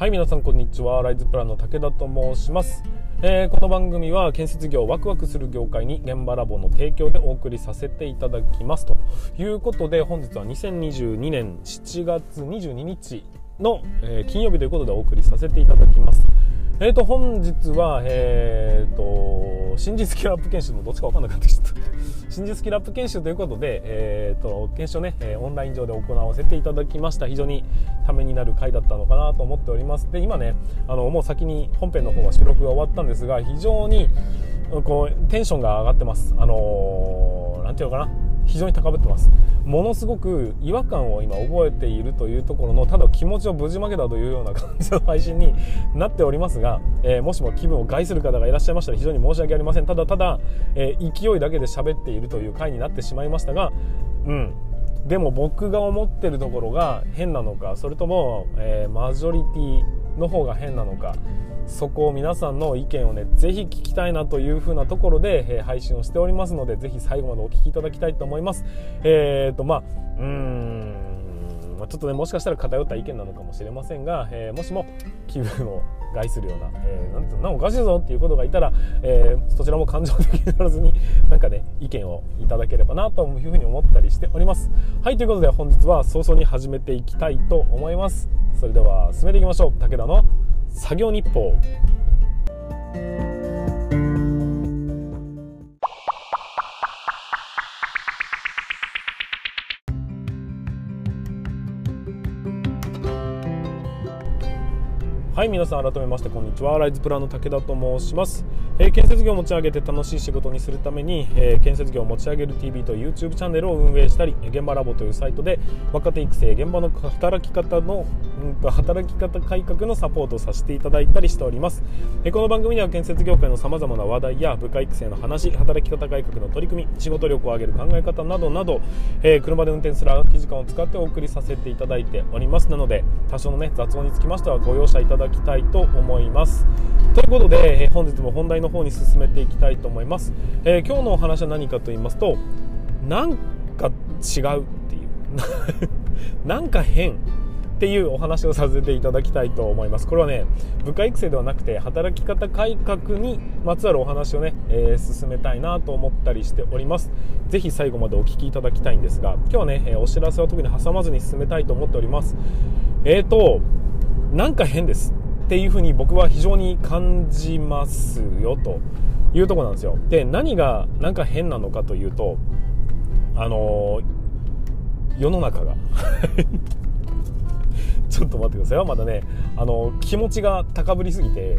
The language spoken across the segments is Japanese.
はい皆さんこんにちは。ライズプランの武田と申します、えー、この番組は建設業ワクワクする業界に現場ラボの提供でお送りさせていただきますということで本日は2022年7月22日の、えー、金曜日ということでお送りさせていただきます。えーと本日はえーと新実スキルアップ研修のどっちか分かんなかったです真実キルアップ研修ということで、えーと、研修ね、えオンライン上で行わせていただきました。非常にためになる回だったのかなと思っております。で今ねあのもう先に本編の方は収録が終わったんですが非常にこうテンションが上がってます。あのー、ていうのかな。非常に高ぶってます。ものすごく違和感を今覚えているというところのただ気持ちをぶちまけたというような感じの配信になっておりますが、えー、もしも気分を害する方がいらっしゃいましたら非常に申し訳ありません。ただただ、えー、勢いだけで喋っているという回になってしまいましたがうん。でも僕が思ってるところが変なのかそれとも、えー、マジョリティの方が変なのかそこを皆さんの意見をねぜひ聞きたいなというふうなところで、えー、配信をしておりますのでぜひ最後までお聞きいただきたいと思います。えっ、とまあうーん、ちょっとねもしかしたら偏った意見なのかもしれませんが、えー、もしも気分を害するような、えー、なんていうのおかしいぞっていうことがいたら、えー、そちらも感情的にならずに なんかね意見をいただければなというふうに思ったりしております。はいということで本日は早々に始めていきたいと思います。それでは進めていきましょう。武田の作業日報。はい皆さん改めましてこんにちは。ライズプランの武田と申します、えー、建設業を持ち上げて楽しい仕事にするために、えー、建設業を持ち上げる TV と YouTube チャンネルを運営したり現場ラボというサイトで若手育成現場の働き方の、うんと、働き方改革のサポートをさせていただいたりしております、え、この番組では建設業界のさまざまな話題や部下育成の話働き方改革の取り組み仕事力を上げる考え方などなど、えー、車で運転する空き時間を使ってお送りさせていただいております。なので多少のね雑音につきましてはご容赦いただきたいと思います。ということで、えー、本日も本題の方に進めていきたいと思います、えー、今日のお話は何かと言いますとなんか違うっていう。なんか変。っていうお話をさせていただきたいと思います。これはね部下育成ではなくて働き方改革にまつわるお話をね、えー、進めたいなと思ったりしております。ぜひ最後までお聞きいただきたいんですが今日はねお知らせは特に挟まずに進めたいと思っております。えーとなんか変です。っていうふうに僕は非常に感じますよというとこなんですよ。で何がなんか変なのかというとあの世の中が。ちょっと待ってくださいまだね。あの気持ちが高ぶりすぎて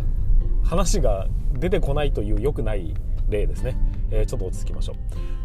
話が出てこないという良くない例ですね、えー、ちょっと落ち着きましょう。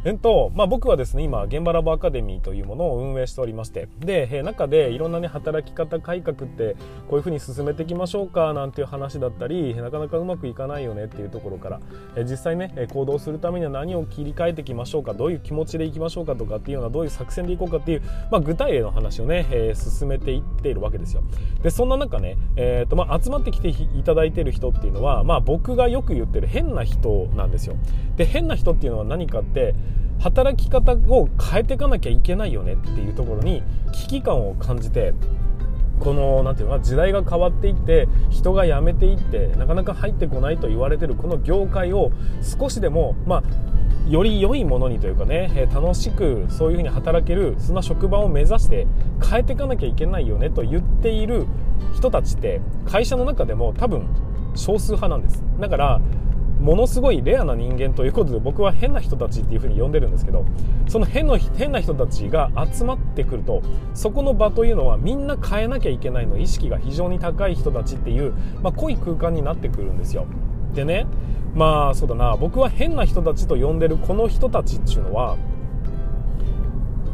えっとまあ、僕はですね今現場ラボアカデミーというものを運営しておりまして。で、え中でいろんなね働き方改革ってこういうふうに進めていきましょうかなんていう話だったりなかなかうまくいかないよねっていうところから、え実際ね行動するためには何を切り替えていきましょうかどういう気持ちでいきましょうかとかっていうようなどういう作戦でいこうかっていう、まあ、具体例の話をね、え進めていっているわけですよ。でそんな中ね、えーとまあ、集まってきていただいている人っていうのは、まあ、僕がよく言ってる変な人なんですよ。で変な人っていうのは何かって働き方を変えていかなきゃいけないよねっていうところに危機感を感じてこの何て言うのか時代が変わっていって人が辞めていってなかなか入ってこないと言われてるこの業界を少しでもまあより良いものにというかね楽しくそういうふうに働けるそんな職場を目指して変えていかなきゃいけないよねと言っている人たちって会社の中でも多分少数派なんです。だからものすごいレアな人間ということで僕は変な人たちっていうふうに呼んでるんですけどその変の変な人たちが集まってくるとそこの場というのはみんな変えなきゃいけないの意識が非常に高い人たちっていう、まあ、濃い空間になってくるんですよ。でねまあそうだな僕は変な人たちと呼んでるこの人たちっていうのは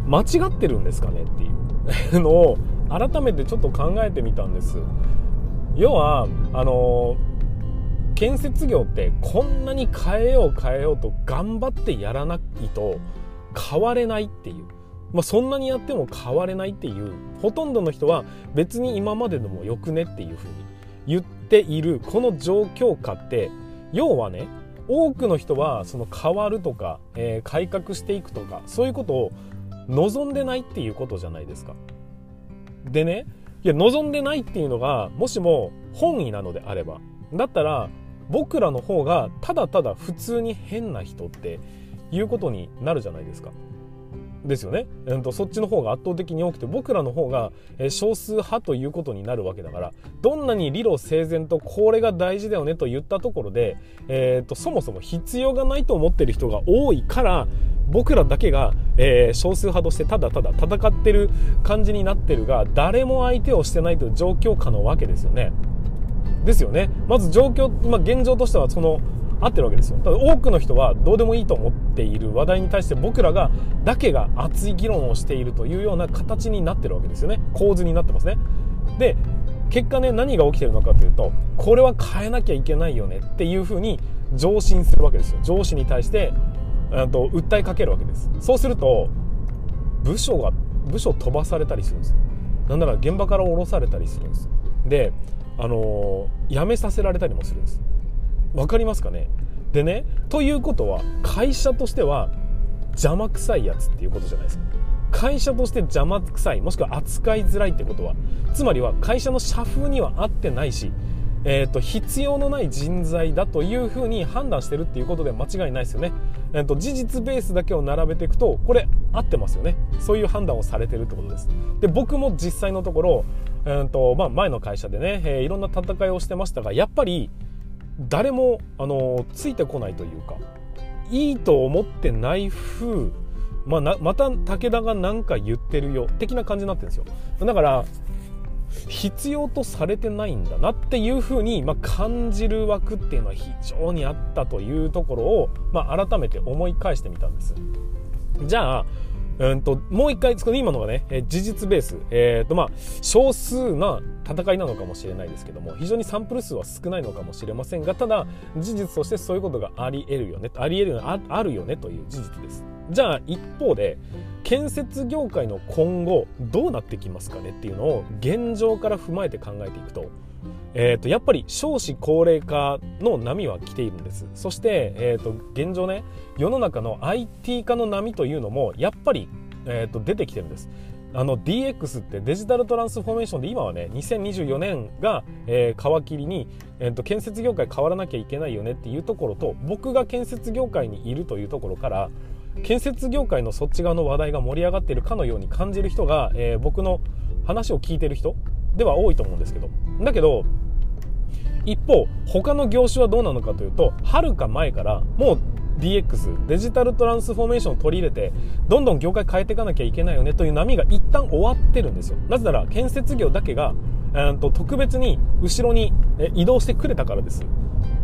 間違ってるんですかねっていうのを改めてちょっと考えてみたんです。要はあのー建設業ってこんなに変えよう変えようと頑張ってやらないと変われないっていう、まあ、そんなにやっても変われないっていう。ほとんどの人は別に今まででもよくねっていうふうに言っている。この状況下って要はね多くの人はその変わるとか、えー、改革していくとかそういうことを望んでないっていうことじゃないですか。でねいや望んでないっていうのがもしも本意なのであればだったら僕らの方がただただ普通に変な人っていうことになるじゃないですか。ですよね、えーと、そっちの方が圧倒的に多くて僕らの方が、少数派ということになるわけだからどんなに理路整然とこれが大事だよねと言ったところで、えーと、そもそも必要がないと思ってる人が多いから僕らだけが、えー、少数派としてただただ戦ってる感じになってるが誰も相手をしてないという状況下のわけですよね。ですよね。まず状況、まあ、現状としてはその合ってるわけですよ。ただ多くの人はどうでもいいと思っている話題に対して僕らがだけが熱い議論をしているというような形になってるわけですよね。構図になってますね。で、結果ね、何が起きてるのかというと、これは変えなきゃいけないよねっていうふうに上申するわけですよ。上司に対して、と訴えかけるわけです。そうすると、部署が、部署飛ばされたりするんです。なんなら現場から降ろされたりするんです。で、あの、辞めさせられたりもするんです。分かりますかね？でねということは会社としては邪魔くさいやつっていうことじゃないですか。会社として邪魔くさいもしくは扱いづらいってことは。つまりは会社の社風には合ってないし、えーと、必要のない人材だというふうに判断してるっていうことで間違いないですよね、えーと、事実ベースだけを並べていくとこれ合ってますよね。そういう判断をされてるってことです。で僕も実際のところ、えーとまあ、前の会社でね、えー、いろんな戦いをしてましたがやっぱり誰もあのついてこないというかいいと思ってない風まあ、また武田が何か言ってるよ的な感じになってるんですよ。だから必要とされてないんだなっていうふうに、まあ、感じる枠っていうのは非常にあったというところを、まあ、改めて思い返してみたんです。じゃあうんともう一回今のがね、事実ベース、えーとまあ、少数な戦いなのかもしれないですけども非常にサンプル数は少ないのかもしれませんがただ事実としてそういうことがあり得るよねあり得るよねあるよねという事実です。じゃあ一方で建設業界の今後どうなってきますかねっていうのを現状から踏まえて考えていくとえー、とやっぱり少子高齢化の波は来ているんです。そして、えー、と現状ね世の中の IT 化の波というのもやっぱり、えー、と出てきてるんです。あの DX ってデジタルトランスフォーメーションで今はね2024年が、えー、皮切りに、えーと、建設業界変わらなきゃいけないよねっていうところと僕が建設業界にいるというところから建設業界のそっち側の話題が盛り上がっているかのように感じる人が、えー、僕の話を聞いてる人では多いと思うんですけど。だけど一方他の業種はどうなのかというとはるか前からもう DX デジタルトランスフォーメーションを取り入れてどんどん業界変えていかなきゃいけないよねという波が一旦終わってるんですよ。なぜなら建設業だけが、えー、と特別に後ろに移動してくれたからです。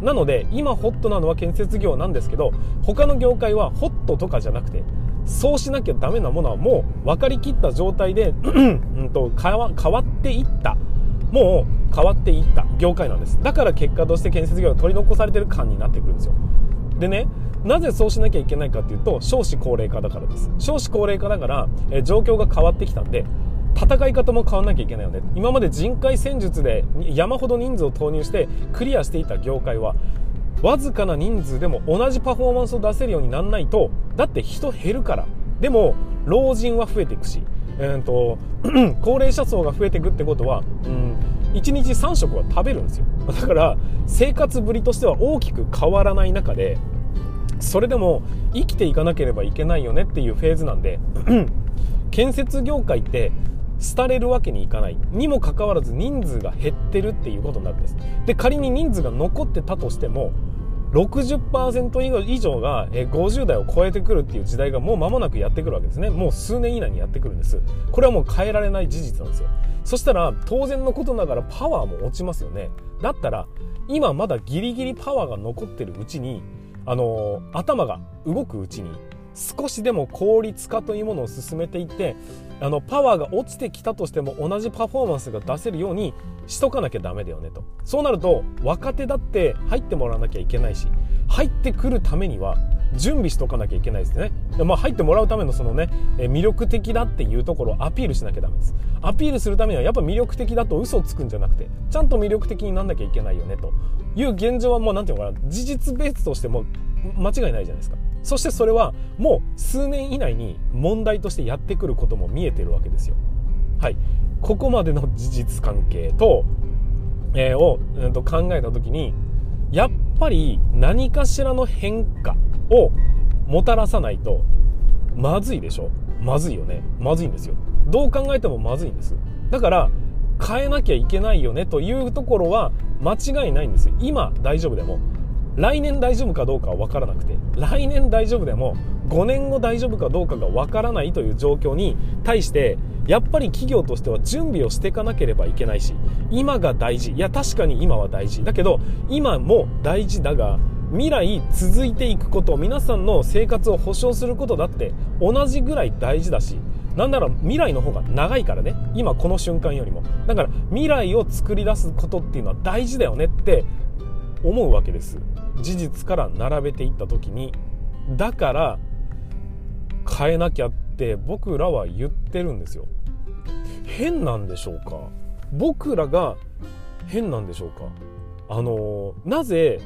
なので今ホットなのは建設業なんですけど他の業界はホットとかじゃなくてそうしなきゃダメなものはもう分かりきった状態でうんと変わっていった。もう変わっていった。業界なんです。だから結果として建設業が取り残されてる感になってくるんですよ。でねなぜそうしなきゃいけないかっていうと少子高齢化だからです。少子高齢化だから、え状況が変わってきたんで戦い方も変わんなきゃいけないよね。今まで人海戦術で山ほど人数を投入してクリアしていた業界はわずかな人数でも同じパフォーマンスを出せるようにならないとだって人減るから。でも老人は増えていくし、えーと、高齢者層が増えていくってことは、うん、1日3食は食べるんですよ。だから生活ぶりとしては大きく変わらない中でそれでも生きていかなければいけないよねっていうフェーズなんで 建設業界って廃れるわけにいかない。にもかかわらず人数が減ってるっていうことになるんです。で仮に人数が残ってたとしても60%以上が50代を超えてくるっていう時代がもう間もなくやってくるわけですね。もう数年以内にやってくるんです。これはもう変えられない事実なんですよ。そしたら当然のことながらパワーも落ちますよね。だったら今まだギリギリパワーが残ってるうちにあの、頭が動くうちに少しでも効率化というものを進めていってあのパワーが落ちてきたとしても同じパフォーマンスが出せるようにしとかなきゃダメだよねと。そうなると若手だって入ってもらわなきゃいけないし入ってくるためには準備しとかなきゃいけないですね。まあ、入ってもらうためのそのね、魅力的だっていうところをアピールしなきゃダメです。アピールするためにはやっぱ魅力的だと嘘をつくんじゃなくて、ちゃんと魅力的になんなきゃいけないよねという現状はもう何て言うのかな、事実ベースとしても間違いないじゃないですか。そしてそれはもう数年以内に問題としてやってくることも見えてるわけですよ。はい、ここまでの事実関係と、えー、を、えー、と考えた時にやっぱり何かしらの変化をもたらさないとまずいでしょ？まずいよね。まずいんですよ。どう考えてもまずいんです。だから変えなきゃいけないよね？というところは間違いないんです今大丈夫でも。来年大丈夫かどうかは分からなくて。来年大丈夫でも5年後大丈夫かどうかが分からないという状況に対してやっぱり企業としては準備をしていかなければいけないし今が大事。いや確かに今は大事。だけど今も大事だが未来続いていくこと皆さんの生活を保障することだって同じぐらい大事だしなんなら未来の方が長いからね。今この瞬間よりも。だから未来を作り出すことっていうのは大事だよねって思うわけです。事実から並べていった時に。だから変えなきゃって僕らは言ってるんですよ。変なんでしょうか？僕らが変なんでしょうか？あのなぜ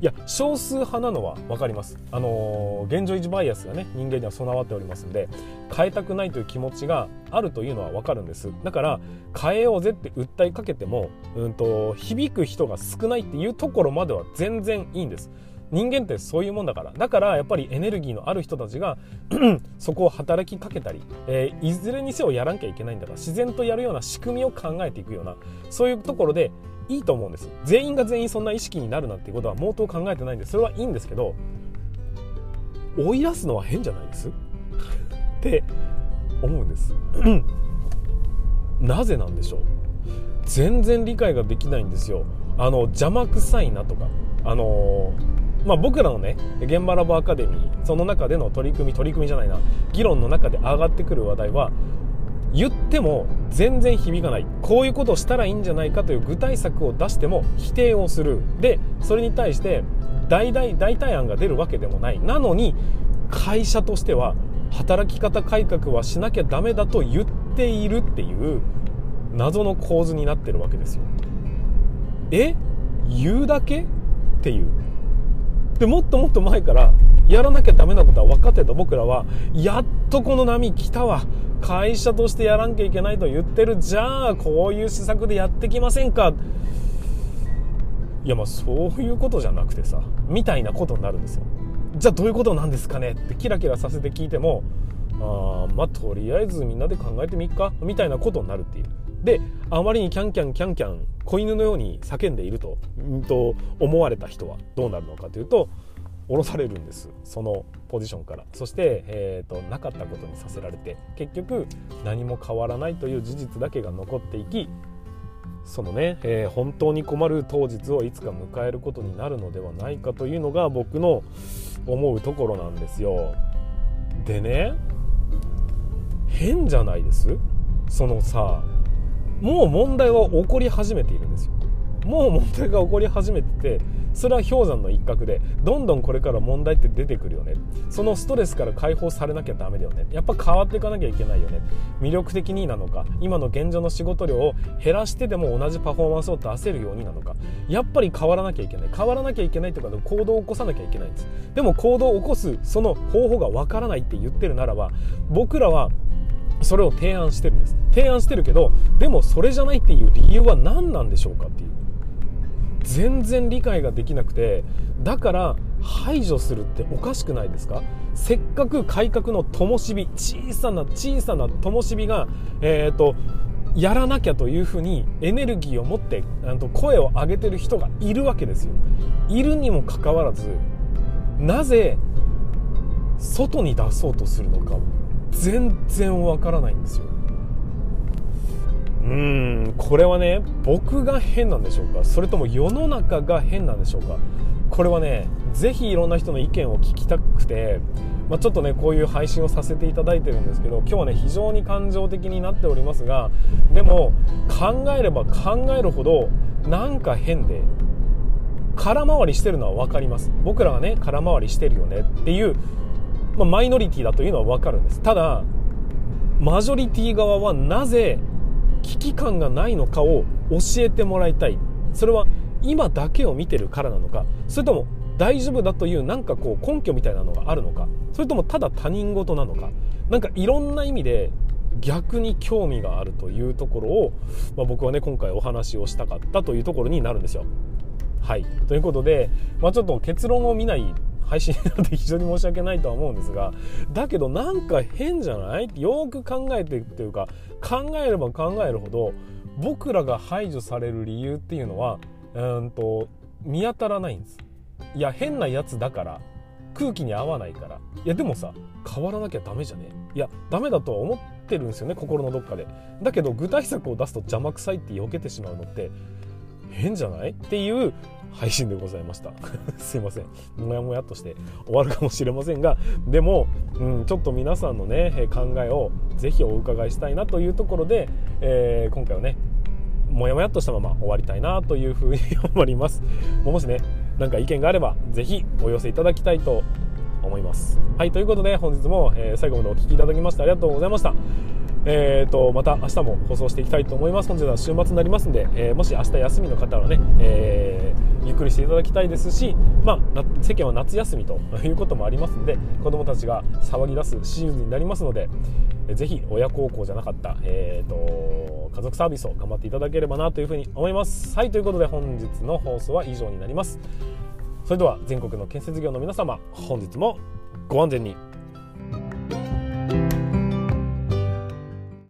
いや少数派なのは分かります。あの現状維持バイアスがね人間には備わっておりますんで変えたくないという気持ちがあるというのは分かるんです。だから変えようぜって訴えかけても、うんと、響く人が少ないっていうところまでは全然いいんです。人間ってそういうもんだから。だからやっぱりエネルギーのある人たちが そこを働きかけたり、えー、いずれにせよやらなきゃいけないんだから自然とやるような仕組みを考えていくようなそういうところでいいと思うんです。全員が全員そんな意識になるなんていうことは毛頭考えてないんでそれはいいんですけど追い出すのは変じゃないです？って思うんです。なぜなんでしょう？全然理解ができないんですよ。あの邪魔くさいなとか。あのー、まあ、僕らのね現場ラボアカデミーその中での取り組み取り組みじゃないな。議論の中で上がってくる話題は言っても全然響かない。こういうことをしたらいいんじゃないかという具体策を出しても否定をする。でそれに対して大々代替案が出るわけでもない。なのに会社としては働き方改革はしなきゃダメだと言っているっていう謎の構図になってるわけですよ。え？言うだけ？っていう。でもっともっと前からやらなきゃダメなことは分かってた。僕らはやっとこの波来たわ。会社としてやらなきゃいけないと言ってる。じゃあこういう施策でやってきませんか。いやまあそういうことじゃなくてさみたいなことになるんですよ。じゃあどういうことなんですかね。ってキラキラさせて聞いてもあまあとりあえずみんなで考えてみっか。みたいなことになるっていう。であまりにキャンキャンキャンキャン子犬のように叫んでいると,、んと思われた人はどうなるのかというと降ろされるんです。そのポジションから。そして、えーと、なかったことにさせられて結局何も変わらないという事実だけが残っていきそのね、えー、本当に困る当日をいつか迎えることになるのではないかというのが僕の思うところなんですよ。でね変じゃないです。そのさもう問題は起こり始めているんですよ。もう問題が起こり始めててそれは氷山の一角でどんどんこれから問題って出てくるよね。そのストレスから解放されなきゃダメだよね。やっぱ変わっていかなきゃいけないよね。魅力的になのか今の現状の仕事量を減らしてでも同じパフォーマンスを出せるようになのか。やっぱり変わらなきゃいけない。変わらなきゃいけないってことか行動を起こさなきゃいけないんです。でも行動を起こすその方法がわからないって言ってるならば僕らはそれを提案してるんです。提案してるけどでもそれじゃないっていう理由は何なんでしょうかっていう。全然理解ができなくてだから排除するっておかしくないですか？せっかく改革の灯火小さな小さな灯火が、えーと、やらなきゃというふうにエネルギーを持って声を上げてる人がいるわけですよ。いるにもかかわらずなぜ外に出そうとするのか全然わからないんですよ。うんこれはね僕が変なんでしょうか？それとも世の中が変なんでしょうか？これはねぜひいろんな人の意見を聞きたくて、まあ、ちょっとねこういう配信をさせていただいてるんですけど今日はね非常に感情的になっておりますがでも考えれば考えるほどなんか変で空回りしてるのは分かります。僕らがね空回りしてるよねっていう、まあ、マイノリティだというのは分かるんです。ただマジョリティ側はなぜ危機感がないのかを教えてもらいたい。それは今だけを見てるからなのか。それとも大丈夫だというなんかこう根拠みたいなのがあるのか。それともただ他人事なのか。何かいろんな意味で逆に興味があるというところを、まあ、僕はね今回お話をしたかったというところになるんですよ。はい。ということで、まあ、ちょっと結論を見ない配信なので非常に申し訳ないとは思うんですがだけどなんか変じゃない？よく考えてっていうか考えれば考えるほど僕らが排除される理由っていうのはうんと見当たらないんです。いや変なやつだから空気に合わないから。いやでもさ変わらなきゃダメじゃね？いやダメだとは思ってるんですよね心のどっかで。だけど具体策を出すと邪魔くさいって避けてしまうのって変じゃない？っていう配信でございました。すいません。もやもやとして終わるかもしれませんがでも、うん、ちょっと皆さんのね考えをぜひお伺いしたいなというところで、えー、今回はねもやもやっとしたまま終わりたいなというふうに思います。もしね何か意見があればぜひお寄せいただきたいと思います。はいということで本日も、え、最後までお聴きいただきましてありがとうございました。えーと、また明日も放送していきたいと思います本日は週末になりますんで、えー、もし明日休みの方はね、えー、ゆっくりしていただきたいですし、まあ、世間は夏休みということもありますんで子どもたちが騒ぎ出すシーズンになりますので、えー、ぜひ親孝行じゃなかった、えーと、家族サービスを頑張っていただければなというふうに思います。はいということで本日の放送は以上になります。それでは全国の建設業の皆様本日もご安全に。